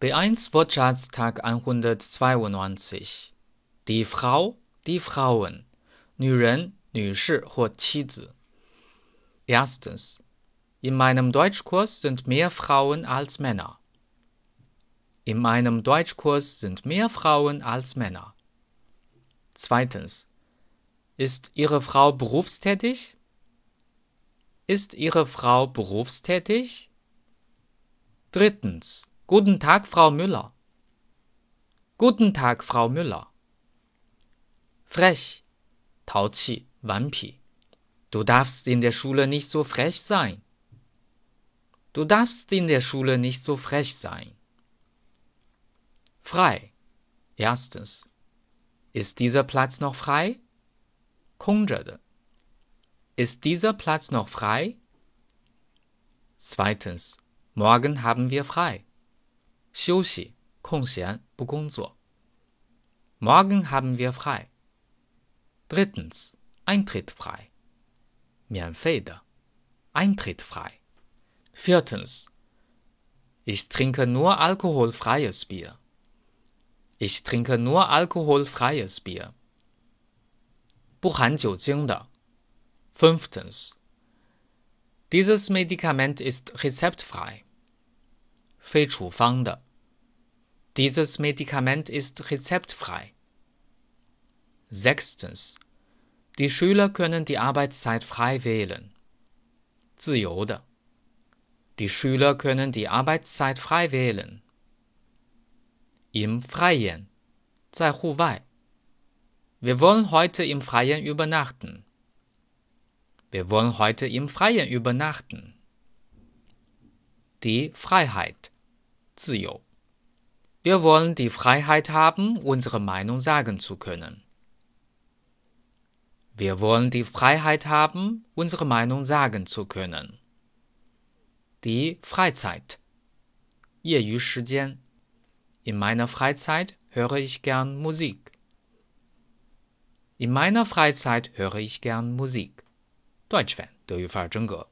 B1 Wortschatztag 192. Die Frau, die Frauen, 女人、女士或妻子。Erstens. In meinem Deutschkurs sind mehr Frauen als Männer. In meinem Deutschkurs sind mehr Frauen als Männer. Zweitens. Ist Ihre Frau berufstätig? Ist Ihre Frau berufstätig? Drittens. Guten Tag, Frau Müller. Guten Tag, Frau Müller. Frech, 淘气，顽皮。Du darfst in der Schule nicht so frech sein. Du darfst in der Schule nicht so frech sein. Frei. Erstens. Ist dieser Platz noch frei? 空着的。Ist dieser Platz noch frei? Zweitens. Morgen haben wir frei. 休息，空闲，不工作。Morgen haben wir frei. Drittens. Eintritt frei. 免费的。Eintritt frei. Viertens. Ich trinke nur alkoholfreies Bier. Ich trinke nur alkoholfreies Bier. 不含酒精的。Fünftens. Dieses Medikament ist rezeptfrei. 非处方的。 Dieses Medikament ist rezeptfrei. Sechstens. Die Schüler können die Arbeitszeit frei wählen. 自由的。Die Schüler können die Arbeitszeit frei wählen. Im Freien. 在户外。Wir wollen heute im Freien übernachten. Wir wollen heute im Freien übernachten. Die Freiheit. 自由。 wir wollen die Freiheit haben, unsere Meinung sagen zu können. Wir wollen die Freiheit haben, unsere Meinung sagen zu können. Die Freizeit. 业余时间. In meiner Freizeit höre ich gern Musik. In meiner Freizeit höre ich gern Musik. Deutsch Fan, 德语范儿真格。